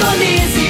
Indonésia.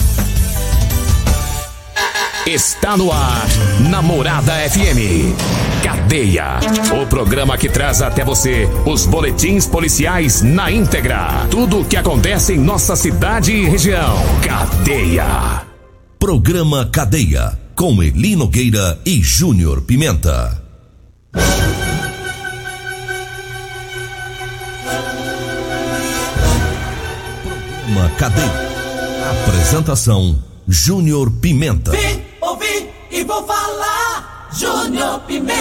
Está no ar, Namorada FM. Cadeia. O programa que traz até você os boletins policiais na íntegra. Tudo o que acontece em nossa cidade e região. Cadeia. Programa Cadeia, com Eli Nogueira e Júnior Pimenta. Programa Cadeia. Apresentação: Júnior Pimenta. E vou falar. Júnior Pimenta.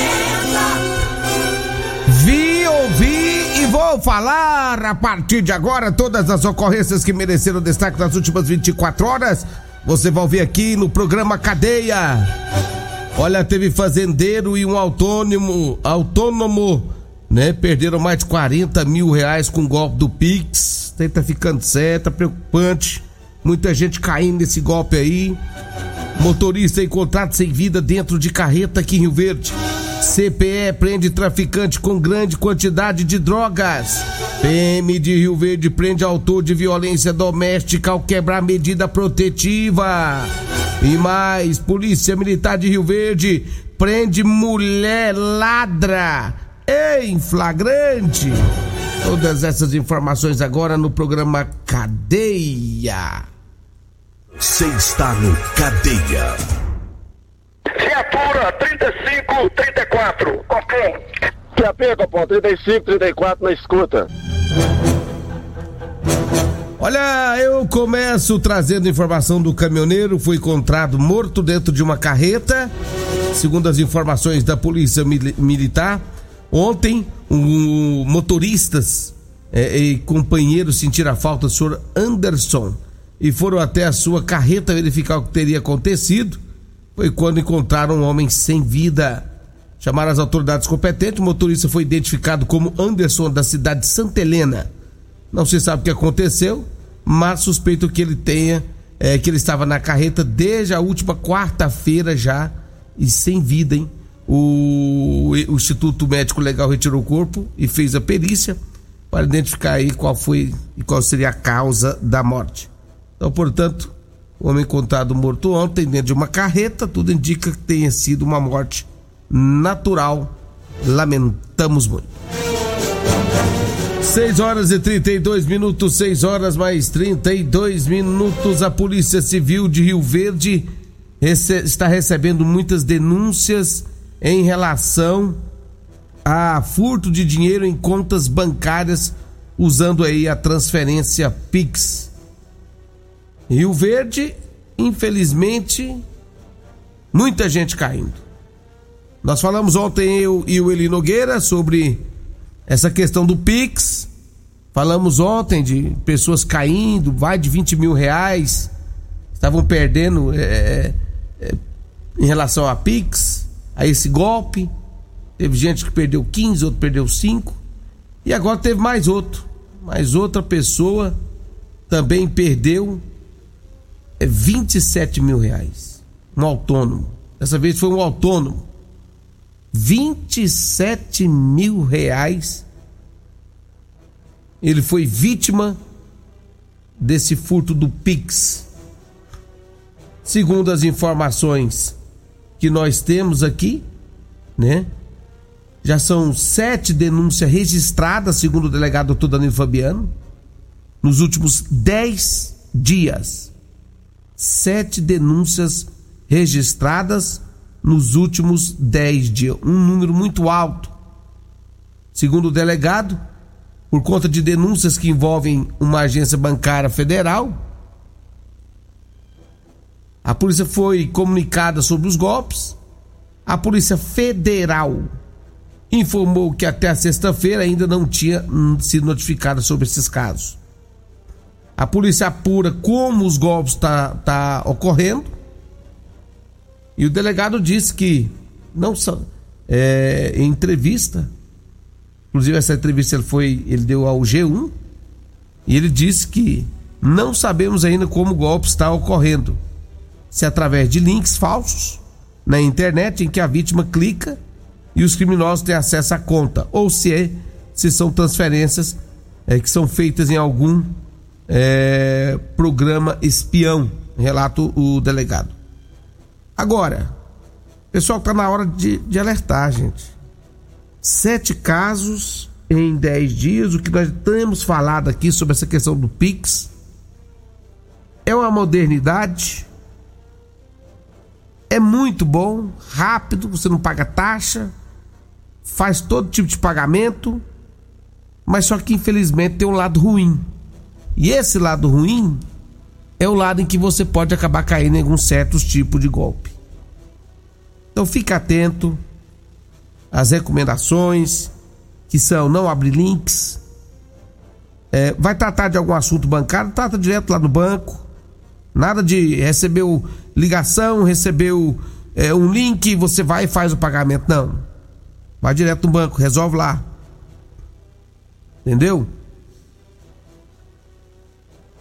Vi, ouvi e vou falar a partir de agora todas as ocorrências que mereceram destaque nas últimas 24 horas. Você vai ouvir aqui no programa Cadeia. Olha, teve fazendeiro e um autônomo, autônomo, né? Perderam mais de 40 mil reais com o golpe do Pix. Tá ficando sério, tá preocupante. Muita gente caindo nesse golpe aí. Motorista encontrado sem vida dentro de carreta aqui em Rio Verde. CPE prende traficante com grande quantidade de drogas. PM de Rio Verde prende autor de violência doméstica ao quebrar medida protetiva. E mais, Polícia Militar de Rio Verde prende mulher ladra em flagrante. Todas essas informações agora no programa Cadeia. Você está no Cadeia. Viatura 3534. Copom. QAP, Copom, 35, 34 na escuta. Olha, eu começo trazendo informação do caminhoneiro. Foi encontrado morto dentro de uma carreta. Segundo as informações da Polícia Mil- Militar, ontem, um, motoristas eh, e companheiros sentiram a falta do senhor Anderson e foram até a sua carreta verificar o que teria acontecido. Foi quando encontraram um homem sem vida. Chamaram as autoridades competentes. O motorista foi identificado como Anderson, da cidade de Santa Helena. Não se sabe o que aconteceu, mas suspeito que ele tenha, é, que ele estava na carreta desde a última quarta-feira já e sem vida, hein? O, o Instituto Médico Legal retirou o corpo e fez a perícia para identificar aí qual foi e qual seria a causa da morte. Então, portanto, o homem encontrado morto ontem dentro de uma carreta, tudo indica que tenha sido uma morte natural. Lamentamos muito. 6 horas e 32 minutos, 6 horas mais 32 minutos. A Polícia Civil de Rio Verde está recebendo muitas denúncias em relação a furto de dinheiro em contas bancárias usando aí a transferência Pix. Rio Verde, infelizmente, muita gente caindo. Nós falamos ontem eu e o Eli Nogueira sobre essa questão do Pix. Falamos ontem de pessoas caindo, vai de 20 mil reais, estavam perdendo é, é, em relação a Pix, a esse golpe. Teve gente que perdeu 15, outro perdeu 5. E agora teve mais outro. Mais outra pessoa também perdeu é, 27 mil reais. Um autônomo. Dessa vez foi um autônomo. 27 mil reais. Ele foi vítima desse furto do Pix. Segundo as informações que nós temos aqui, né? Já são sete denúncias registradas, segundo o delegado doutor Danilo Fabiano, nos últimos dez dias. Sete denúncias registradas nos últimos dez dias. Um número muito alto. Segundo o delegado, por conta de denúncias que envolvem uma agência bancária federal, a polícia foi comunicada sobre os golpes. A Polícia Federal informou que até sexta-feira ainda não tinha sido notificada sobre esses casos. A polícia apura como os golpes tá, tá ocorrendo. E o delegado disse que não são é, em entrevista, inclusive essa entrevista ele foi, ele deu ao G1 e ele disse que não sabemos ainda como o golpe está ocorrendo, se é através de links falsos na internet em que a vítima clica e os criminosos têm acesso à conta, ou se, é, se são transferências é, que são feitas em algum é, programa espião, relata o delegado. Agora, pessoal, está na hora de, de alertar, gente. Sete casos em dez dias, o que nós temos falado aqui sobre essa questão do Pix é uma modernidade é muito bom, rápido, você não paga taxa, faz todo tipo de pagamento, mas só que infelizmente tem um lado ruim. E esse lado ruim é o lado em que você pode acabar caindo em alguns certos tipos de golpe. Então fique atento às recomendações, que são não abrir links. É, vai tratar de algum assunto bancário, trata direto lá no banco. Nada de receber o ligação, recebeu é, um link, você vai e faz o pagamento. Não. Vai direto no banco, resolve lá. Entendeu?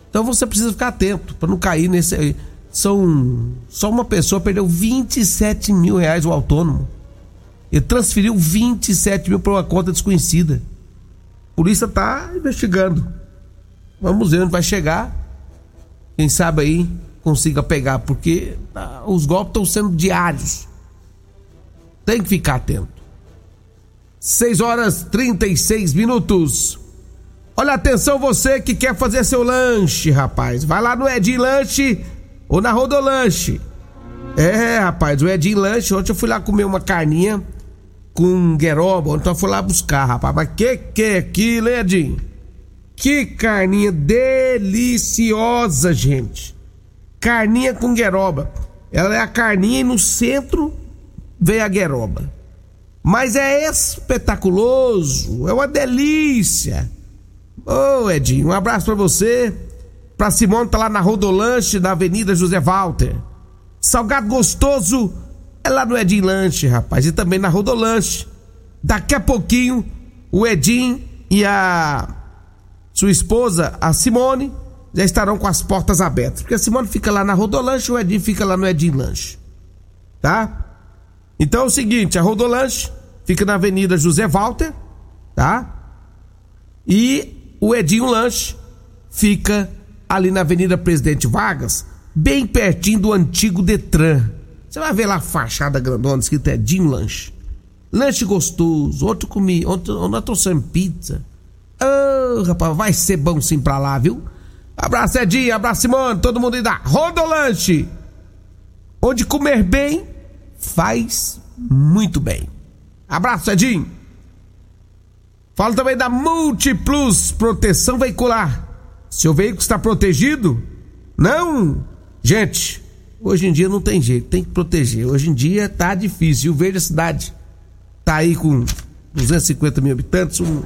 Então você precisa ficar atento para não cair nesse. São. Só uma pessoa perdeu 27 mil reais o autônomo. Ele transferiu 27 mil para uma conta desconhecida. A polícia está investigando. Vamos ver onde vai chegar. Quem sabe aí consiga pegar, porque ah, os golpes estão sendo diários. Tem que ficar atento. 6 horas 36 minutos. Olha, atenção você que quer fazer seu lanche, rapaz. Vai lá no Edinho Lanche ou na Rodolanche. É, rapaz, o Edinho Lanche, ontem eu fui lá comer uma carninha com gueroba, então eu fui lá buscar, rapaz. Mas que que é aquilo, Edinho? Que carninha deliciosa, gente carninha com gueroba. Ela é a carninha e no centro vem a gueroba. Mas é espetaculoso, é uma delícia. Ô oh, Edinho, um abraço para você. Pra Simone tá lá na Rodolanche, na Avenida José Walter. Salgado gostoso é lá no Edinho Lanche, rapaz, e também na Rodolanche. Daqui a pouquinho, o Edinho e a sua esposa, a Simone, já estarão com as portas abertas. Porque a Simone fica lá na Rodolanche, o Edinho fica lá no Edinho Lanche. Tá? Então é o seguinte, a Rodolanche fica na Avenida José Walter, tá? E o Edinho Lanche fica ali na Avenida Presidente Vargas, bem pertinho do antigo Detran. Você vai ver lá a fachada grandona escrito Edinho Lanche. Lanche gostoso, outro comi, outro, nós trouxemos pizza. Oh, rapaz, vai ser bom sim pra lá, viu? Abraço Edinho, abraço Simone, todo mundo aí da Rodolanche. Onde comer bem faz muito bem. Abraço Edinho. Fala também da Multiplus Proteção Veicular. Seu veículo está protegido? Não? Gente, hoje em dia não tem jeito, tem que proteger. Hoje em dia tá difícil. O Verde Cidade tá aí com 250 mil habitantes, um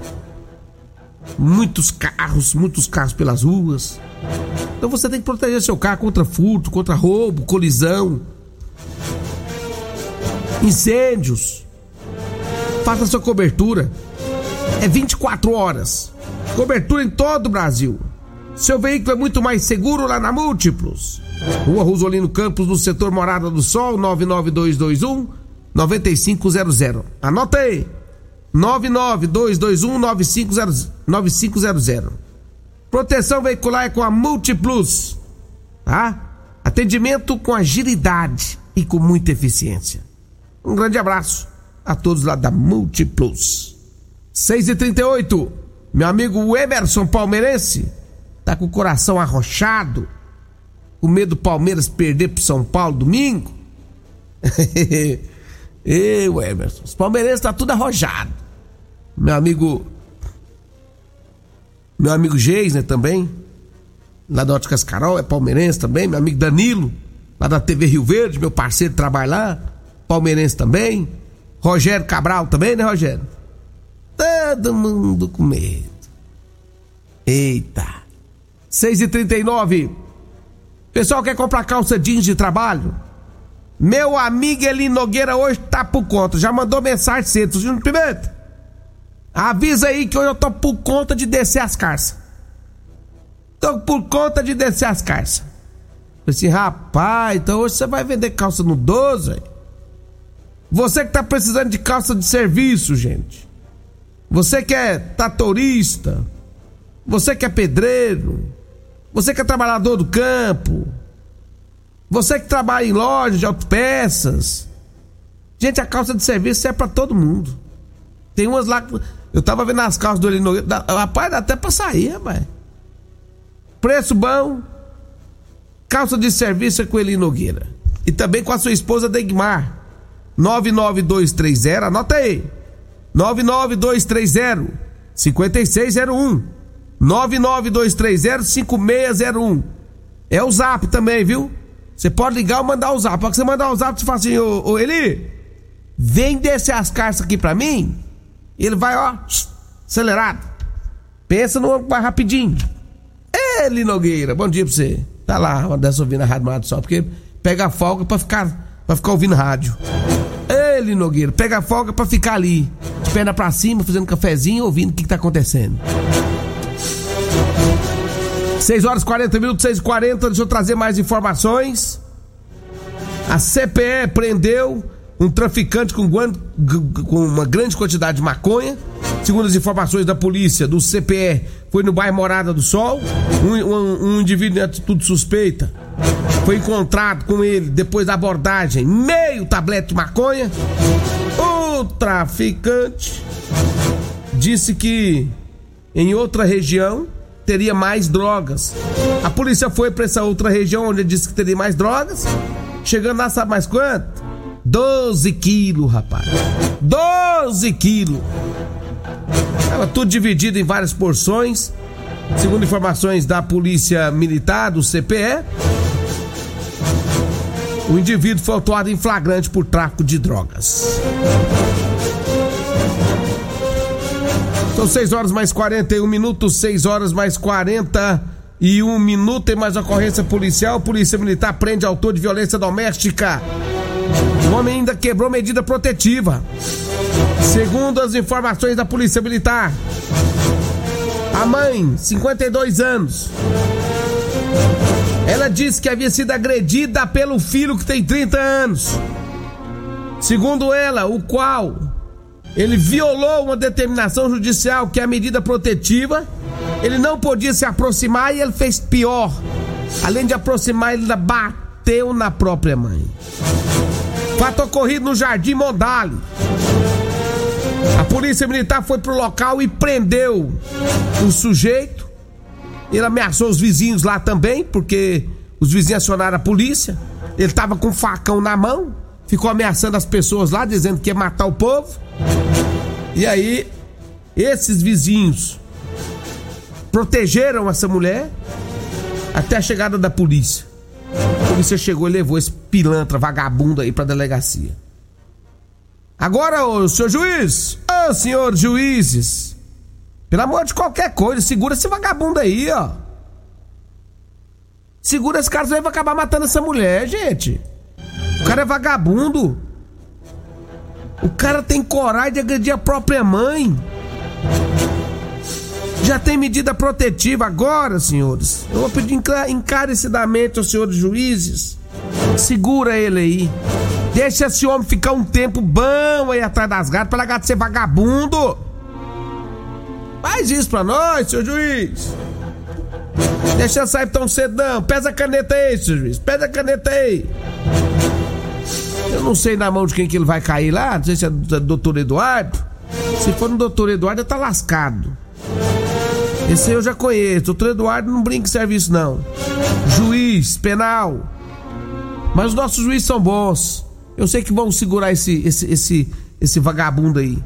muitos carros, muitos carros pelas ruas. Então você tem que proteger seu carro contra furto, contra roubo, colisão, incêndios. Faça sua cobertura. É 24 horas. Cobertura em todo o Brasil. Seu veículo é muito mais seguro lá na Múltiplos. Rua Rosolino Campos, no setor Morada do Sol, 99221 9500. Anota aí. 99221 9500. Proteção veicular é com a Multiplus, tá? Atendimento com agilidade e com muita eficiência. Um grande abraço a todos lá da Multiplus. 6 e 38 meu amigo Emerson Palmeirense tá com o coração arrochado, com medo do Palmeiras perder pro São Paulo domingo. Ei, Emerson, os palmeirenses tá tudo arrojado. Meu amigo. Meu amigo Geisner também, lá da Óticas Carol, é palmeirense também. Meu amigo Danilo, lá da TV Rio Verde, meu parceiro trabalha lá, palmeirense também. Rogério Cabral também, né, Rogério? Todo mundo com medo. Eita. 6h39. Pessoal quer comprar calça jeans de trabalho? Meu amigo Eli Nogueira hoje tá por conta. Já mandou mensagem cedo. Júnior Pimenta. Avisa aí que hoje eu tô por conta de descer as carças. Tô por conta de descer as carças. Falei assim, rapaz, então hoje você vai vender calça no 12, véio? Você que tá precisando de calça de serviço, gente. Você que é tatorista. Você que é pedreiro. Você que é trabalhador do campo. Você que trabalha em loja de autopeças. Gente, a calça de serviço é para todo mundo. Tem umas lá. Eu tava vendo as calças do Eli Nogueira. Rapaz, dá até pra sair, rapaz. Preço bom. Calça de serviço é com Eli Nogueira. E também com a sua esposa Degmar. 99230, anota aí. 99230 5601. 99230 5601. É o zap também, viu? Você pode ligar ou mandar o zap. Pode você mandar o zap, você fala assim, ô, ô Eli, vem descer as cartas aqui pra mim. Ele vai, ó, acelerado. Pensa no mais rapidinho. Eli Nogueira, bom dia pra você. Tá lá, uma dessa ouvindo a Rádio Mato só, porque pega a folga pra ficar, pra ficar ouvindo rádio. Eli Nogueira, pega a folga pra ficar ali, perna pra cima, fazendo cafezinho, ouvindo o que, que tá acontecendo. 6 horas 40 minutos, 6 e 40 deixa eu trazer mais informações. A CPE prendeu um traficante com, com, uma grande quantidade de maconha. Segundo as informações da polícia do CPE, foi no bairro Morada do Sol. Um, um, um indivíduo em atitude suspeita foi encontrado com ele depois da abordagem, meio tablete de maconha. O traficante disse que em outra região teria mais drogas. A polícia foi para essa outra região onde disse que teria mais drogas. Chegando lá, sabe mais quanto? 12 quilos, rapaz. 12 quilos. Tava tudo dividido em várias porções. Segundo informações da Polícia Militar, do CPE, o indivíduo foi autuado em flagrante por tráfico de drogas. São 6 horas mais 41 minutos, 6 horas mais 41 minutos. Tem mais ocorrência policial. Polícia Militar prende autor de violência doméstica. O homem ainda quebrou medida protetiva. Segundo as informações da Polícia Militar, a mãe, 52 anos, ela disse que havia sido agredida pelo filho que tem 30 anos. Segundo ela, o qual ele violou uma determinação judicial que é a medida protetiva, ele não podia se aproximar e ele fez pior. Além de aproximar, ele bateu na própria mãe. Fato ocorrido no Jardim Mondale. A polícia militar foi pro local e prendeu o sujeito. Ele ameaçou os vizinhos lá também, porque os vizinhos acionaram a polícia. Ele tava com um facão na mão, ficou ameaçando as pessoas lá, dizendo que ia matar o povo. E aí, esses vizinhos protegeram essa mulher até a chegada da polícia. A polícia chegou e levou esse pilantra vagabundo aí pra delegacia. Agora, ô senhor juiz, ô senhor juízes, pelo amor de qualquer coisa, segura esse vagabundo aí, ó. Segura esse cara, senão ele vai acabar matando essa mulher, gente. O cara é vagabundo. O cara tem coragem de agredir a própria mãe. Já tem medida protetiva agora, senhores. Eu vou pedir encarecidamente aos senhores juízes. Segura ele aí. Deixa esse homem ficar um tempo bom aí atrás das gatas pra largar de ser vagabundo. Faz isso pra nós, senhor juiz. Deixa eu sair tão cedão. Pesa a caneta aí, senhor juiz. Pesa a caneta aí. Eu não sei na mão de quem que ele vai cair lá, não sei se é do doutor Eduardo. Se for no doutor Eduardo, tá lascado. Esse eu já conheço. Doutor Eduardo não brinca em serviço, não. Juiz, penal. Mas os nossos juízes são bons. Eu sei que vão segurar esse, esse, esse, esse vagabundo aí.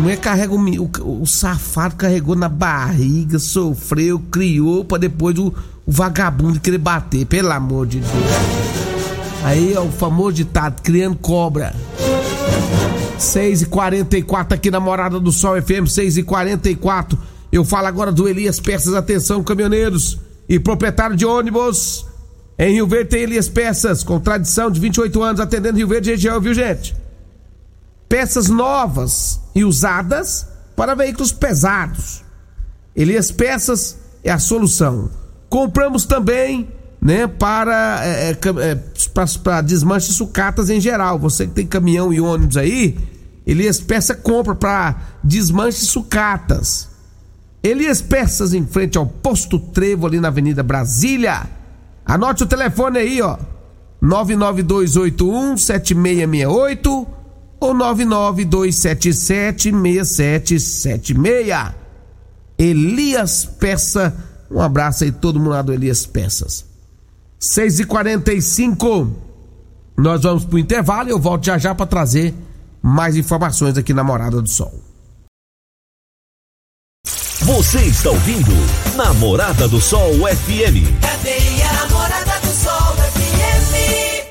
Mulher carrega o, o, o, safado carregou na barriga, sofreu, criou pra depois o, o vagabundo querer bater, pelo amor de Deus. Aí é o famoso ditado, criando cobra. 6 e 44 aqui na Morada do Sol FM, 6 e 44 Eu falo agora do Elias Peças, atenção, caminhoneiros e proprietário de ônibus. Em Rio Verde tem Elias Peças, com tradição de 28 anos, atendendo Rio Verde região, viu gente? Peças novas e usadas para veículos pesados. Elias Peças é a solução. Compramos também, né, para, é, é, para, para desmanche sucatas em geral. Você que tem caminhão e ônibus aí, Elias Peça compra para desmanche sucatas. Elias Peças em frente ao Posto Trevo ali na Avenida Brasília. Anote o telefone aí, ó. 99281 7668 ou 99277 6776. Elias Peça. Um abraço aí todo mundo lá do Elias Peças. 6h45. Nós vamos pro intervalo e eu volto já já para trazer mais informações aqui na Morada do Sol. Você está ouvindo Namorada do Sol FM. Cadeia Namorada do Sol FM.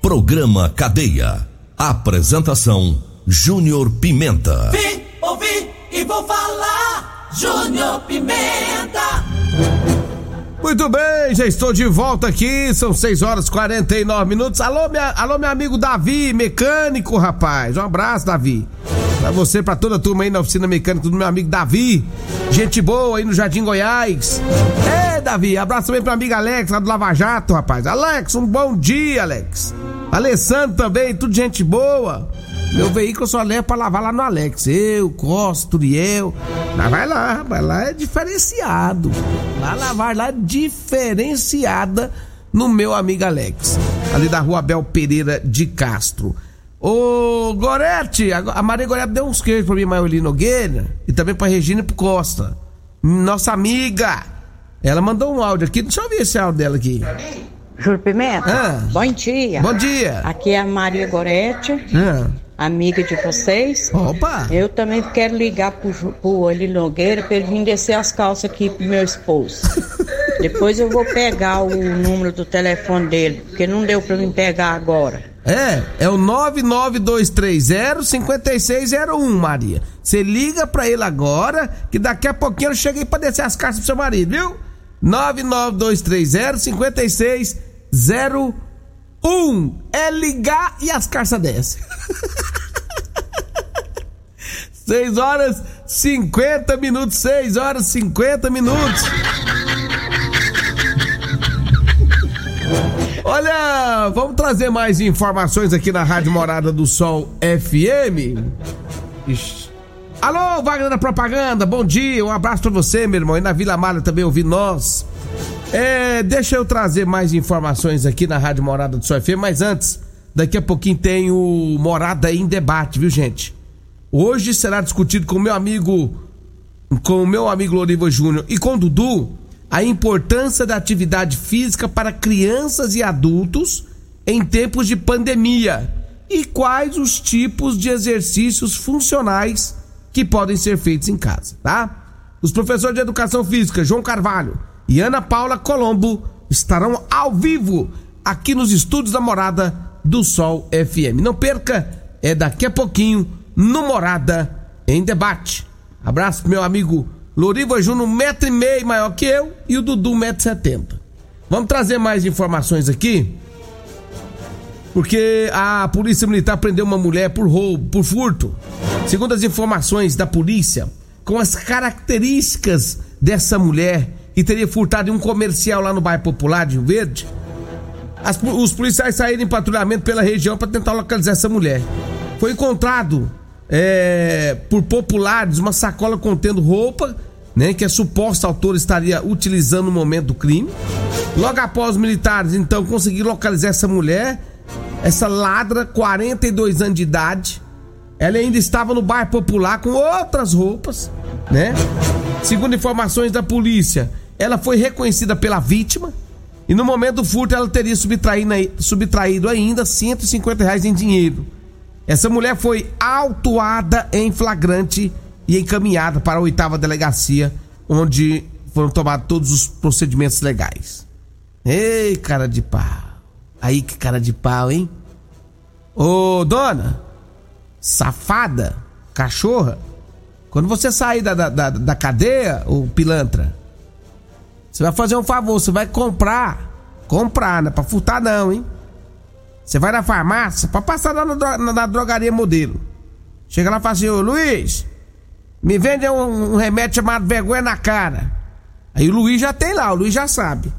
Programa Cadeia. Apresentação Júnior Pimenta. Vim, ouvi e vou falar. Júnior Pimenta. Muito bem, já estou de volta aqui, são 6 horas e 49 minutos. Alô, minha, alô, meu amigo Davi, mecânico, rapaz. Um abraço, Davi. Pra você, pra toda a turma aí na oficina mecânica do meu amigo Davi. Gente boa aí no Jardim Goiás. É, Davi, abraço também pro amigo Alex, lá do Lava Jato, rapaz. Alex, um bom dia, Alex. Alessandro também, tudo gente boa. Meu veículo só levo pra lavar lá no Alex. Eu, Costa, Turiel. Mas vai lá, vai lá é diferenciado. Lá lavar lá diferenciada no meu amigo Alex. Ali da rua Abel Pereira de Castro. Ô, Gorete, a Maria Gorete deu uns queijos pra mim, Maioli Nogueira, e também pra Regina e pro Costa. Nossa amiga. Ela mandou um áudio aqui, deixa eu ver esse áudio dela aqui. Júlio Pimenta? Ah. Bom dia. Bom dia. Aqui é a Maria Gorete, Ah. amiga de vocês. Opa! Eu também quero ligar pro, pro Eli Nogueira pra ele vir descer as calças aqui pro meu esposo. Depois eu vou pegar o número do telefone dele, porque não deu pra mim pegar agora. É, é o 99230-5601, Maria. Você liga pra ele agora, que daqui a pouquinho eu cheguei pra descer as cartas pro seu marido, viu? 99230-5601. É ligar e as cartas descem. 6 horas 50 minutos, 6 horas 50 minutos. Olha, vamos trazer mais informações aqui na Rádio Morada do Sol FM. Ixi. Alô, Wagner da Propaganda, bom dia, um abraço pra você, meu irmão. E na Vila Malha também ouvi nós. É, deixa eu trazer mais informações aqui na Rádio Morada do Sol FM, mas antes, daqui a pouquinho tem o Morada em Debate, viu, gente? Hoje será discutido com o meu amigo, com o meu amigo Loriva Júnior e com o Dudu, a importância da atividade física para crianças e adultos em tempos de pandemia e quais os tipos de exercícios funcionais que podem ser feitos em casa, tá? Os professores de educação física João Carvalho e Ana Paula Colombo estarão ao vivo aqui nos estúdios da Morada do Sol FM. Não perca, é daqui a pouquinho no Morada em debate. Abraço meu amigo Loriva Júnior, um metro e meio maior que eu, e o Dudu, metro e setenta. Vamos trazer mais informações aqui, porque a polícia militar prendeu uma mulher por roubo, por furto. Segundo as informações da polícia, com as características dessa mulher que teria furtado em um comercial lá no bairro Popular de Rio Verde, as- os policiais saíram em patrulhamento pela região para tentar localizar essa mulher. Foi encontrado é, por populares uma sacola contendo roupa, né, que a suposta autora estaria utilizando no momento do crime. Logo após os militares então conseguiram localizar essa mulher, essa ladra, 42 anos de idade, ela ainda estava no bairro popular com outras roupas, né? Segundo informações da polícia, ela foi reconhecida pela vítima e no momento do furto ela teria subtraído, subtraído ainda 150 reais em dinheiro. Essa mulher foi autuada em flagrante e encaminhada para a oitava delegacia, onde foram tomados todos os procedimentos legais. Ei, cara de pau. Aí que cara de pau, hein? Ô, dona, safada, cachorra, quando você sair da, da, da cadeia, o pilantra, você vai fazer um favor, você vai comprar. Comprar, não é pra furtar não, hein? Você vai na farmácia pra passar lá na, na, na drogaria modelo. Chega lá e fala assim, ô Luiz, me vende um, um, remédio chamado vergonha na cara. Aí o Luiz já tem lá, o Luiz já sabe.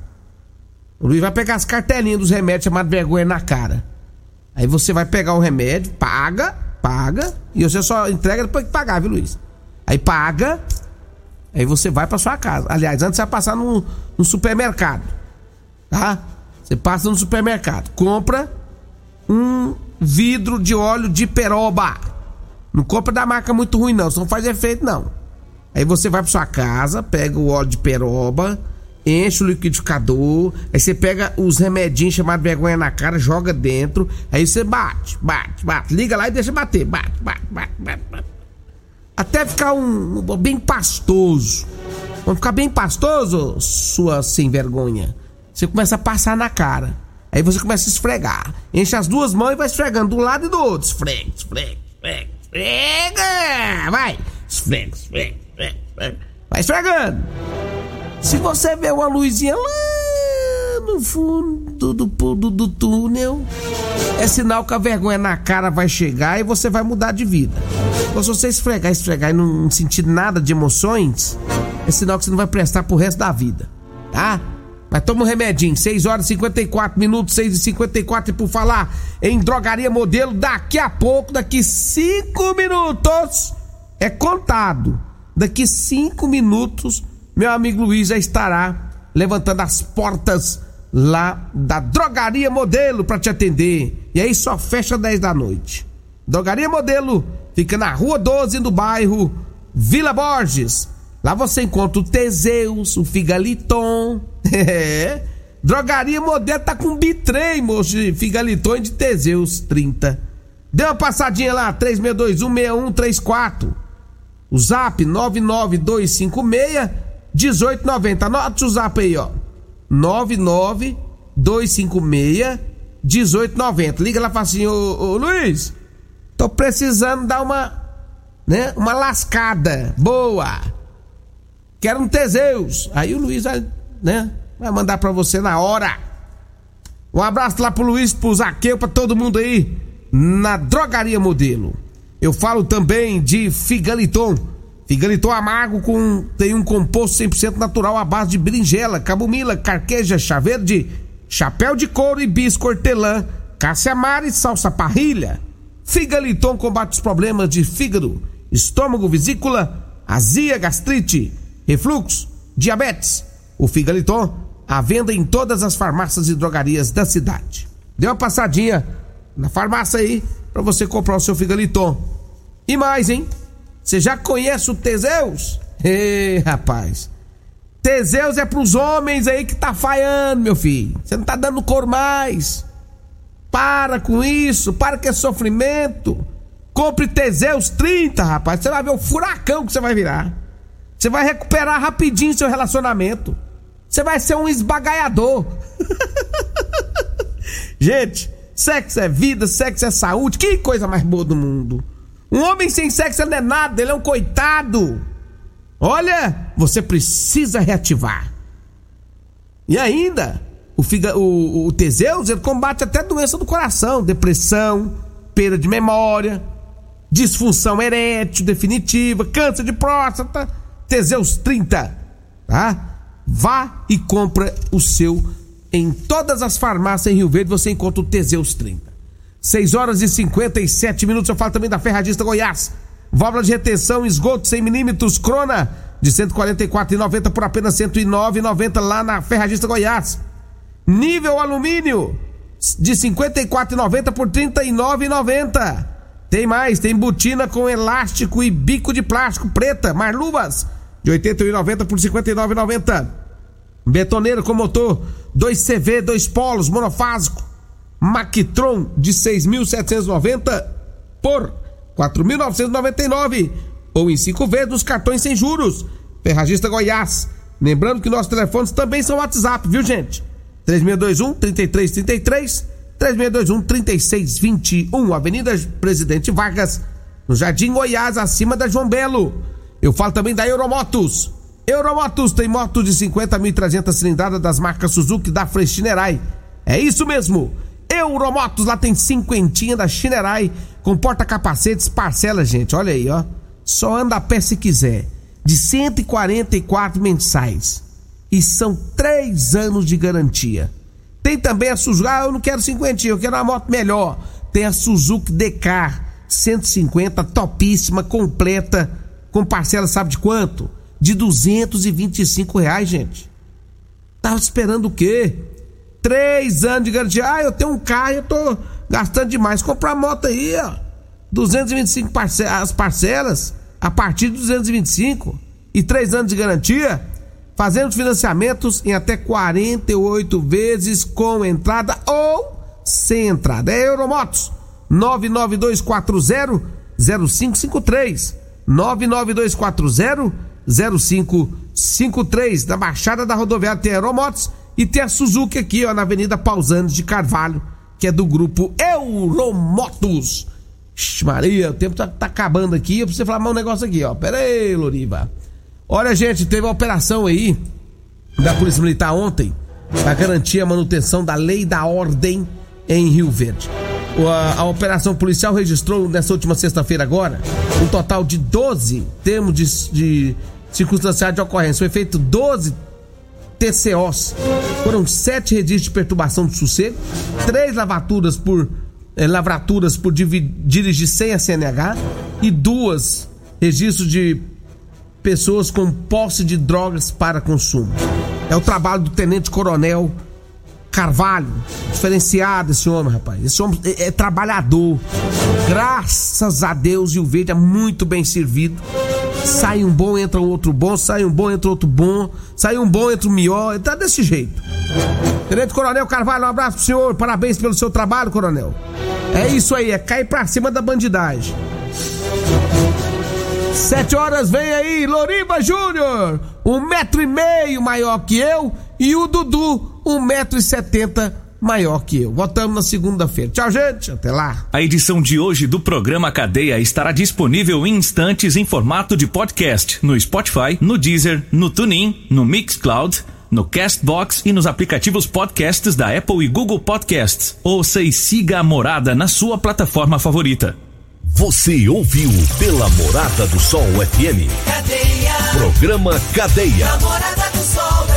O Luiz vai pegar as cartelinhas dos remédios chamados vergonha na cara. Aí você vai pegar o remédio, paga, paga, e você só entrega depois que pagar, viu, Luiz? Aí paga, aí você vai para sua casa. Aliás, antes você vai passar no, no supermercado, tá? Você passa no supermercado, compra um vidro de óleo de peroba. Não compra da marca muito ruim, não, isso não faz efeito, não. Aí você vai para sua casa, pega o óleo de peroba, enche o liquidificador, aí você pega os remedinhos chamados vergonha na cara, joga dentro, aí você bate, bate, bate, liga lá e deixa bater, bate, bate, bate, bate, bate. Até ficar um, um bem pastoso. Quando ficar bem pastoso, sua sem vergonha, você começa a passar na cara. Aí você começa a esfregar. Enche as duas mãos e vai esfregando do lado e do outro. Esfrega, esfrega, esfrega, esfrega. Vai. Esfrega, esfrega, esfrega. Vai esfregando. Se você vê uma luzinha lá no fundo do, do, do túnel, é sinal que a vergonha na cara vai chegar e você vai mudar de vida. Então, se você esfregar, esfregar e não sentir nada de emoções, é sinal que você não vai prestar pro resto da vida, tá? Mas toma um remedinho, 6 horas e 54 minutos, 6 e 54 e por falar em drogaria modelo, daqui a pouco, daqui 5 minutos, é contado. Daqui 5 minutos meu amigo Luiz já estará levantando as portas lá da Drogaria Modelo para te atender. E aí só fecha 10 da noite. Drogaria Modelo fica na Rua 12, no bairro Vila Borges. Lá você encontra o Teseus, o Figaliton. É. Drogaria Modelo tá com bitrem, moço, de Figaliton e de Teseus 30. Dê uma passadinha lá, 36216134. O zap 99256 1890. Anote o zap aí, ó. 99 256 1890. Liga lá e fala assim, ô, ô, Luiz, tô precisando dar uma, né, uma lascada boa. Quero um Teseus. Aí o Luiz vai, né, vai mandar pra você na hora. Um abraço lá pro Luiz, pro Zaqueu, pra todo mundo aí na Drogaria Modelo. Eu falo também de Figaliton Figaliton amargo com, tem um composto 100% natural à base de berinjela, camomila, carqueja, chá verde, chapéu de couro, hibisco, hortelã, cássia e salsa parrilha. Figaliton combate os problemas de fígado, estômago, vesícula, azia, gastrite, refluxo, diabetes. O Figaliton à venda em todas as farmácias e drogarias da cidade. Dê uma passadinha na farmácia aí para você comprar o seu Figaliton. E mais, hein? Você já conhece o Teseus? Ei, rapaz. Teseus é pros homens aí que tá falhando, meu filho. Você não tá dando cor mais. Para com isso, para com esse sofrimento. Compre Teseus 30, rapaz. Você vai ver o furacão que você vai virar. Você vai recuperar rapidinho seu relacionamento. Você vai ser um esbagaiador. Gente, sexo é vida, sexo é saúde. Que coisa mais boa do mundo. Um homem sem sexo não é nada, ele é um coitado. Olha, você precisa reativar. E ainda, o, figa, o, o Teseus ele combate até doença do coração, depressão, perda de memória, disfunção erétil definitiva, câncer de próstata. Teseus 30, tá? Vá e compra o seu em todas as farmácias em Rio Verde, você encontra o Teseus 30. 6 horas e 57 minutos. Eu falo também da Ferradista Goiás. Válvula de retenção, esgoto 100 milímetros, crona de 144,90 por apenas 109,90 lá na Ferradista Goiás. Nível alumínio de 54,90 por 39,90. Tem mais, tem botina com elástico e bico de plástico preta, marluvas, de 81,90 por 59,90. Betoneira com motor 2CV, 2 polos, monofásico, Mactron de 6.790 por 4.999 ou em 5 vezes nos cartões sem juros. Ferragista Goiás. Lembrando que nossos telefones também são WhatsApp, viu gente? 3621 3333 3621 3621 Avenida Presidente Vargas, no Jardim Goiás, acima da João Belo. Eu falo também da Euromotos. Euromotos tem motos de 50.300 cilindradas das marcas Suzuki da Frestinerai. É isso mesmo. Euromotos lá tem cinquentinha da Chinerai com porta-capacetes, parcela, gente. Olha aí, ó. Só anda a pé se quiser. De 144 mensais. E são três anos de garantia. Tem também a Suzuki. Ah, eu não quero cinquentinha, eu quero uma moto melhor. Tem a Suzuki Decar 150, topíssima, completa, com parcela, sabe de quanto? de 225 reais, gente. Tava esperando o quê? Três anos de garantia. Ah, eu tenho um carro e eu tô gastando demais. Comprar moto aí, ó. 225 parce as parcelas a partir de 225 e três anos de garantia, fazendo financiamentos em até 48 vezes com entrada ou sem entrada. É Euromotos 99240 0553 99240 0553, da Baixada da Rodoviária tem Aeromotos e tem a Suzuki aqui, ó, na Avenida Pausanes de Carvalho, que é do grupo Euromotos. Ixi, Maria, o tempo tá, tá acabando aqui, eu preciso falar mais um negócio aqui, ó. Pera aí, Loriva. Olha, gente, teve uma operação aí da Polícia Militar ontem para garantir a manutenção da lei da ordem em Rio Verde. A, a, operação policial registrou nessa última sexta-feira agora um total de 12 termos de, de circunstanciais de ocorrência. Foi feito 12 TCOs. Foram sete registros de perturbação do sossego, três lavaturas por eh, lavraturas por dirigir sem a CNH e duas registros de pessoas com posse de drogas para consumo. É o trabalho do tenente coronel Carvalho, diferenciado esse homem, rapaz. Esse homem é, é trabalhador. Graças a Deus e o verde é muito bem servido. Sai um bom, entra um outro bom, sai um bom, entra outro bom, sai um bom, entra um melhor, tá desse jeito. Tenente Coronel Carvalho, um abraço pro senhor, parabéns pelo seu trabalho, Coronel. É isso aí, é cair pra cima da bandidagem. Sete horas vem aí, Loriba Júnior, um metro e meio maior que eu, e o Dudu, um metro e setenta maior que eu. Voltamos na segunda-feira. Tchau, gente. Até lá. A edição de hoje do programa Cadeia estará disponível em instantes em formato de podcast no Spotify, no Deezer, no TuneIn, no Mixcloud, no Castbox e nos aplicativos podcasts da Apple e Google Podcasts. Ouça e siga a Morada na sua plataforma favorita. Você ouviu pela Morada do Sol FM. Cadeia. Programa Cadeia. Morada do Sol FM.